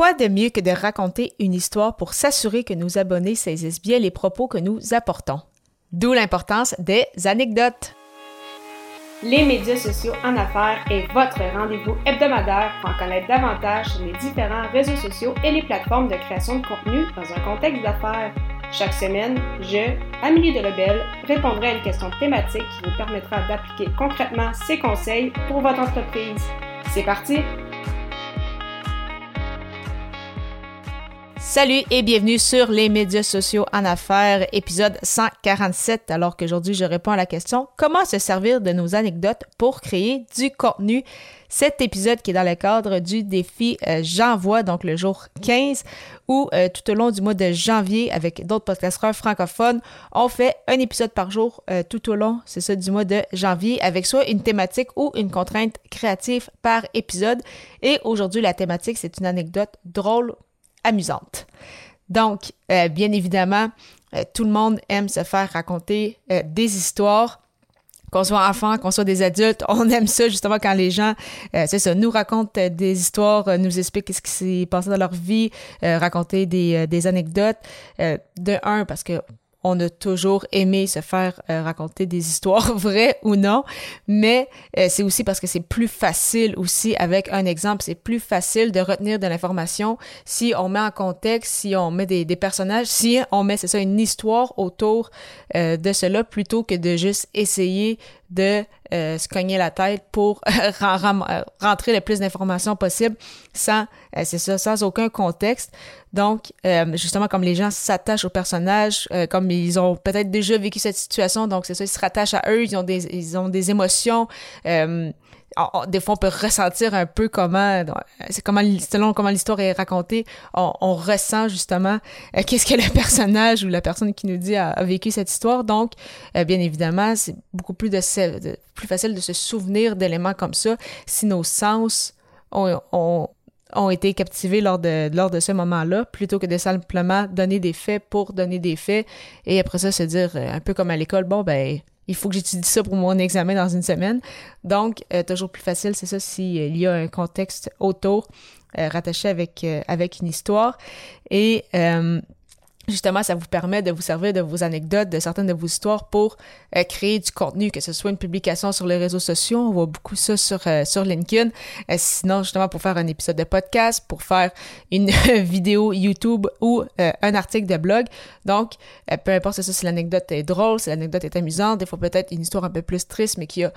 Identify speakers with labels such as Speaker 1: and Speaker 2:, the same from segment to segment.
Speaker 1: Quoi de mieux que de raconter une histoire pour s'assurer que nos abonnés saisissent bien les propos que nous apportons? D'où l'importance des anecdotes.
Speaker 2: Les médias sociaux en affaires est votre rendez-vous hebdomadaire pour en connaître davantage sur les différents réseaux sociaux et les plateformes de création de contenu dans un contexte d'affaires. Chaque semaine, je, Amélie de Lebel, répondrai à une question thématique qui vous permettra d'appliquer concrètement ces conseils pour votre entreprise. C'est parti!
Speaker 1: Salut et bienvenue sur les médias sociaux en affaires, épisode 147, alors qu'aujourd'hui je réponds à la question comment se servir de nos anecdotes pour créer du contenu? Cet épisode qui est dans le cadre du défi euh, J'envoie, donc le jour 15, où euh, tout au long du mois de janvier, avec d'autres podcasteurs francophones, on fait un épisode par jour euh, tout au long, c'est ça, du mois de janvier, avec soit une thématique ou une contrainte créative par épisode. Et aujourd'hui, la thématique, c'est une anecdote drôle amusante. Donc, euh, bien évidemment, euh, tout le monde aime se faire raconter euh, des histoires. Qu'on soit enfant, qu'on soit des adultes, on aime ça justement quand les gens, c'est ça, nous racontent des histoires, nous expliquent ce qui s'est passé dans leur vie, raconter des, des anecdotes. de un, parce que on a toujours aimé se faire euh, raconter des histoires vraies ou non, mais euh, c'est aussi parce que c'est plus facile aussi avec un exemple, c'est plus facile de retenir de l'information si on met en contexte, si on met des, personnages, si on met, c'est ça, une histoire autour euh, de cela plutôt que de juste essayer de euh, se cogner la tête pour rentrer le plus d'informations possible sans, euh, c'est ça, sans aucun contexte. Donc, euh, justement, comme les gens s'attachent aux personnages, comme ils ont peut-être déjà vécu cette situation, donc c'est ça, ils se rattachent à eux, ils ont des, ils ont des émotions des fois, on peut ressentir un peu comment, c'est selon comment l'histoire est racontée, on, ressent justement euh, qu'est-ce que le personnage ou la personne qui nous dit a, vécu cette histoire. Donc, euh, bien évidemment, c'est beaucoup plus de, facile de se souvenir d'éléments comme ça si nos sens ont été captivés lors de, lors de ce moment-là, plutôt que de simplement donner des faits pour donner des faits et après ça se dire euh, un peu comme à l'école, bon ben il faut que j'étudie ça pour mon examen dans une semaine. Donc, euh, toujours plus facile, c'est ça, s'il y a un contexte autour euh, rattaché avec, euh, avec une histoire. Et Justement, ça vous permet de vous servir de vos anecdotes, de certaines de vos histoires pour euh, créer du contenu, que ce soit une publication sur les réseaux sociaux, on voit beaucoup ça sur, euh, sur LinkedIn, euh, sinon justement pour faire un épisode de podcast, pour faire une vidéo YouTube ou un article de blog. Donc, peu importe ça, si l'anecdote est drôle, si l'anecdote est amusante, des fois peut-être une histoire un peu plus triste, mais qui a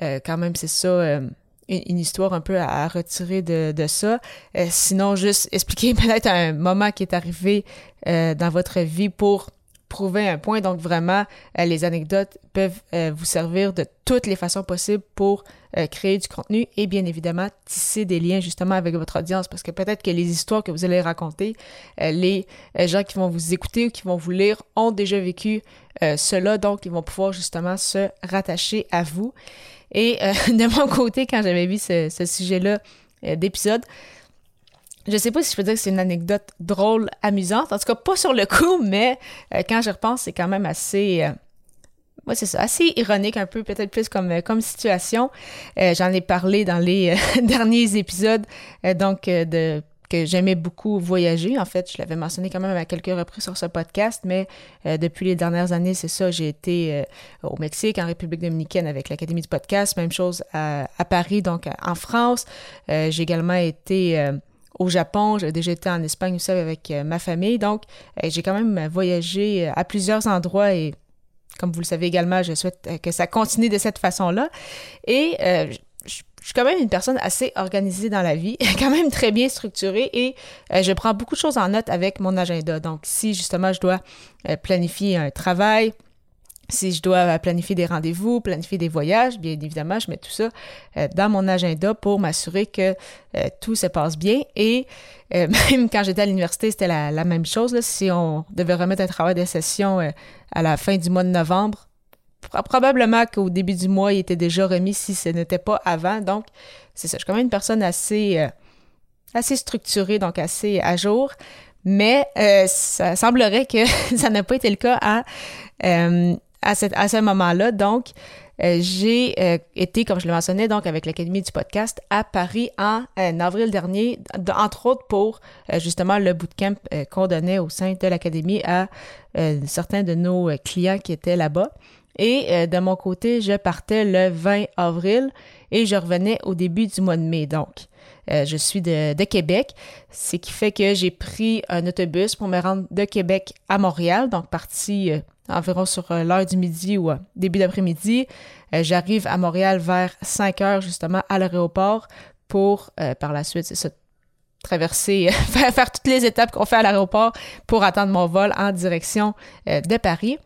Speaker 1: quand même, c'est ça une, histoire un peu à, retirer de, de ça. Euh, sinon, juste expliquer peut-être un moment qui est arrivé euh, dans votre vie pour prouver un point. Donc vraiment, euh, les anecdotes peuvent vous servir de toutes les façons possibles pour créer du contenu et bien évidemment tisser des liens justement avec votre audience parce que peut-être que les histoires que vous allez raconter, les gens qui vont vous écouter ou qui vont vous lire ont déjà vécu cela, donc ils vont pouvoir justement se rattacher à vous. Et euh, de mon côté, quand j'avais vu ce, sujet-là euh, d'épisode, je sais pas si je peux dire que c'est une anecdote drôle, amusante. En tout cas, pas sur le coup, mais euh, quand je repense, c'est quand même assez. moi, c'est ça, assez ironique, un peu, peut-être plus comme, comme situation. J'en ai parlé dans les derniers épisodes, donc de que j'aimais beaucoup voyager. En fait, je l'avais mentionné quand même à quelques reprises sur ce podcast, mais euh, depuis les dernières années, c'est ça, j'ai été euh, au Mexique, en République dominicaine avec l'Académie du podcast, même chose à, Paris, donc en France. Euh, j'ai également été au Japon, j'ai déjà été en Espagne aussi avec ma famille, donc j'ai quand même voyagé à plusieurs endroits et comme vous le savez également, je souhaite que ça continue de cette façon-là. Et je suis quand même une personne assez organisée dans la vie, quand même très bien structurée et euh, je prends beaucoup de choses en note avec mon agenda. Donc, si justement je dois euh, planifier un travail, si je dois euh, planifier des rendez-vous, planifier des voyages, bien évidemment, je mets tout ça dans mon agenda pour m'assurer que tout se passe bien. Et même quand j'étais à l'université, c'était la, même chose. Si on devait remettre un travail de session à la fin du mois de novembre, probablement qu'au début du mois, il était déjà remis si ce n'était pas avant. Donc, c'est ça. Je suis quand même une personne assez, euh, assez structurée, donc assez à jour. Mais euh, ça semblerait que ça n'a pas été le cas à, euh, à, à ce moment-là. Donc, euh, j'ai euh, été, comme je le mentionnais, donc avec l'Académie du podcast à Paris en, avril dernier, entre autres pour justement le bootcamp qu'on donnait au sein de l'Académie à certains de nos clients qui étaient là-bas. Et de mon côté, je partais le 20 avril et je revenais au début du mois de mai. Donc, je suis de, de Québec, ce qui fait que j'ai pris un autobus pour me rendre de Québec à Montréal, donc parti environ sur euh, l'heure du midi ou euh, début d'après-midi. Euh, j'arrive à Montréal vers 5 heures justement à l'aéroport pour par la suite, ça, traverser, faire, toutes les étapes qu'on fait à l'aéroport pour attendre mon vol en direction de Paris.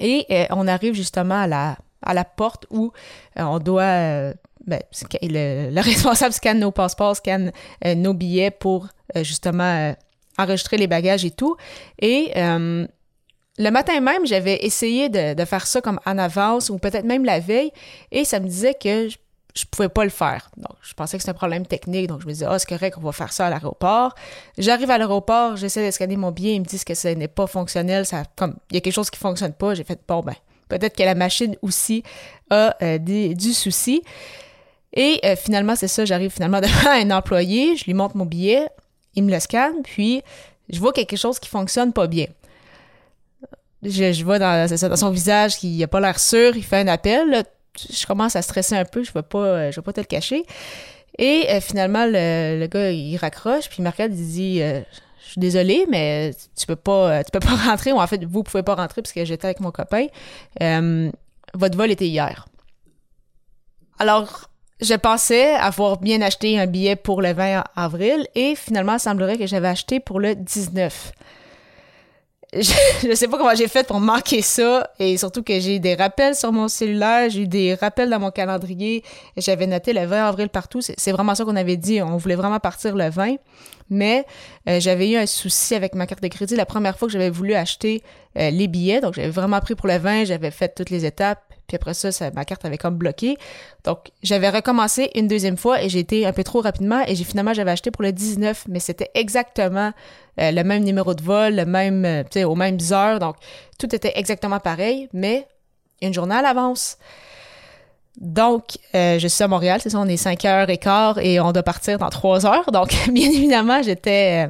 Speaker 1: Et on arrive justement à la, à la porte où on doit, ben, le, le, responsable scanne nos passeports, scanne nos billets pour justement enregistrer les bagages et tout. Et le matin même, j'avais essayé de, faire ça comme en avance ou peut-être même la veille et ça me disait que je, pouvais pas le faire. Donc, je pensais que c'était un problème technique, donc je me disais, ah, oh, c'est correct, on va faire ça à l'aéroport. J'arrive à l'aéroport, j'essaie de scanner mon billet, ils me disent que ce n'est pas fonctionnel, ça, comme, il y a quelque chose qui fonctionne pas. J'ai fait, bon, ben, peut-être que la machine aussi a euh, du souci. Et euh, finalement, c'est ça, j'arrive finalement devant un employé, je lui montre mon billet, il me le scanne, puis je vois quelque chose qui fonctionne pas bien je, vois dans, son visage qu'il n'a pas l'air sûr, il fait un appel. je commence à stresser un peu, je ne vais, pas, je vais pas te le cacher. Et euh, finalement, le, gars, il raccroche, puis Marc il dit euh, Je suis désolé, mais tu peux pas tu peux pas rentrer, ou en fait, vous pouvez pas rentrer parce que j'étais avec mon copain. Euh, votre vol était hier. Alors, je pensais avoir bien acheté un billet pour le 20 avril et finalement, il semblerait que j'avais acheté pour le 19 je, ne sais pas comment j'ai fait pour manquer ça et surtout que j'ai des rappels sur mon cellulaire, j'ai eu des rappels dans mon calendrier. J'avais noté le 20 avril partout. C'est vraiment ça qu'on avait dit. On voulait vraiment partir le 20. Mais euh, j'avais eu un souci avec ma carte de crédit la première fois que j'avais voulu acheter euh, les billets. Donc, j'avais vraiment pris pour le 20. J'avais fait toutes les étapes. Puis après ça, ma carte avait comme bloqué. Donc, j'avais recommencé une deuxième fois et j'ai été un peu trop rapidement et j'ai finalement, j'avais acheté pour le 19, mais c'était exactement euh, le même numéro de vol, le même, euh, tu sais, aux mêmes heures. Donc, tout était exactement pareil, mais une journée à l'avance. Donc, euh, je suis à Montréal, c'est ça, on est 5 heures et quart et on doit partir dans 3 heures. Donc, bien évidemment, j'étais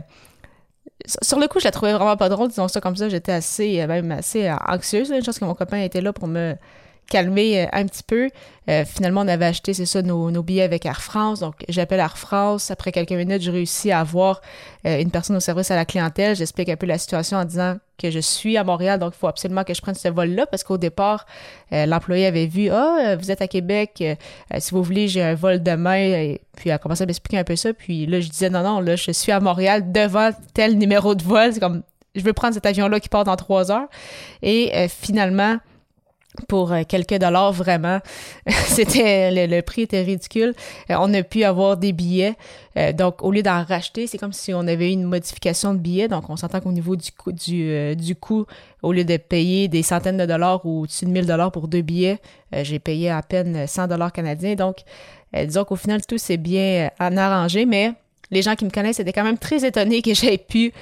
Speaker 1: sur le coup, je la trouvais vraiment pas drôle, disons ça comme ça. J'étais assez, même assez anxieuse. Une chose que mon copain était là pour me calmer euh, un petit peu. Euh, finalement, on avait acheté, c'est ça, nos, billets avec Air France. Donc, j'appelle Air France. Après quelques minutes, je réussis à avoir euh, une personne au service à la clientèle. J'explique un peu la situation en disant que je suis à Montréal, donc il faut absolument que je prenne ce vol-là parce qu'au départ, l'employé avait vu Ah, vous êtes à Québec, si vous voulez, j'ai un vol demain. Et puis, elle a commencé à m'expliquer un peu ça. Puis là, je disais Non, non, là, je suis à Montréal devant tel numéro de vol. C'est comme je veux prendre cet avion-là qui part dans trois heures. Et finalement, pour euh, quelques dollars vraiment. C'était le, prix était ridicule. Euh, on a pu avoir des billets. Euh, donc au lieu d'en racheter, c'est comme si on avait eu une modification de billets. Donc on s'entend qu'au niveau du coût du, du coût, au lieu de payer des centaines de dollars ou au-dessus de 1000 dollars pour deux billets, j'ai payé à peine 100 dollars canadiens. Donc disons qu'au final tout s'est bien en arrangé, mais les gens qui me connaissent étaient quand même très étonnés que j'aie pu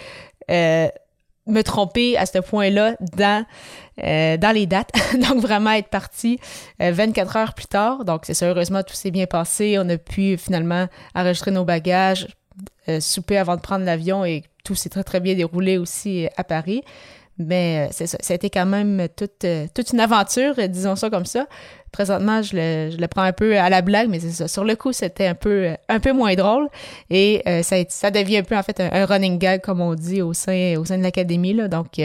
Speaker 1: me tromper à ce point-là dans, euh, dans les dates. donc, vraiment être parti 24 euh, heures plus tard. Donc, c'est ça, heureusement, tout s'est bien passé. On a pu finalement enregistrer nos bagages, euh, souper avant de prendre l'avion et tout s'est très, très bien déroulé aussi à Paris. Mais c'est a été quand même toute, toute une aventure, disons ça comme ça. Présentement, je le, je le prends un peu à la blague, mais c'est ça. Sur le coup, c'était un peu, un peu moins drôle. Et ça, ça devient un peu, en fait, un, running gag, comme on dit, au sein, au sein de l'académie. Donc,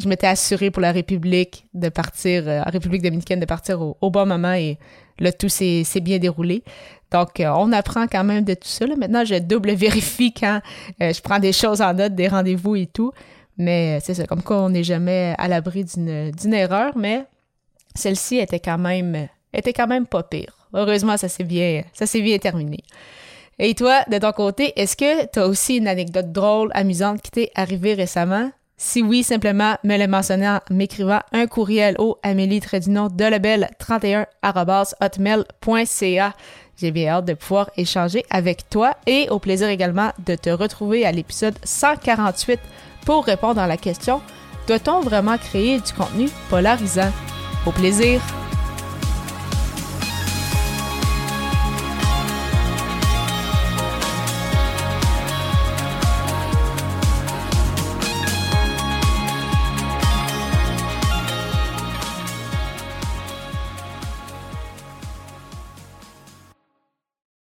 Speaker 1: je m'étais assurée pour la République de partir, euh, en République dominicaine, de partir au, bon moment et le tout s'est bien déroulé. Donc, euh, on apprend quand même de tout ça. Maintenant, je double vérifie quand euh, je prends des choses en note, des rendez-vous et tout. Mais c'est ça, comme quoi on n'est jamais à l'abri d'une erreur, mais celle-ci était quand même était quand même pas pire. Heureusement, ça s'est bien, bien terminé. Et toi, de ton côté, est-ce que tu as aussi une anecdote drôle, amusante qui t'est arrivée récemment? Si oui, simplement me le mentionner en m'écrivant un courriel au Amélie Trédino de Lebel 31 hotmail.ca. J'ai bien hâte de pouvoir échanger avec toi et au plaisir également de te retrouver à l'épisode 148 pour répondre à la question Doit-on vraiment créer du contenu polarisant? Au plaisir!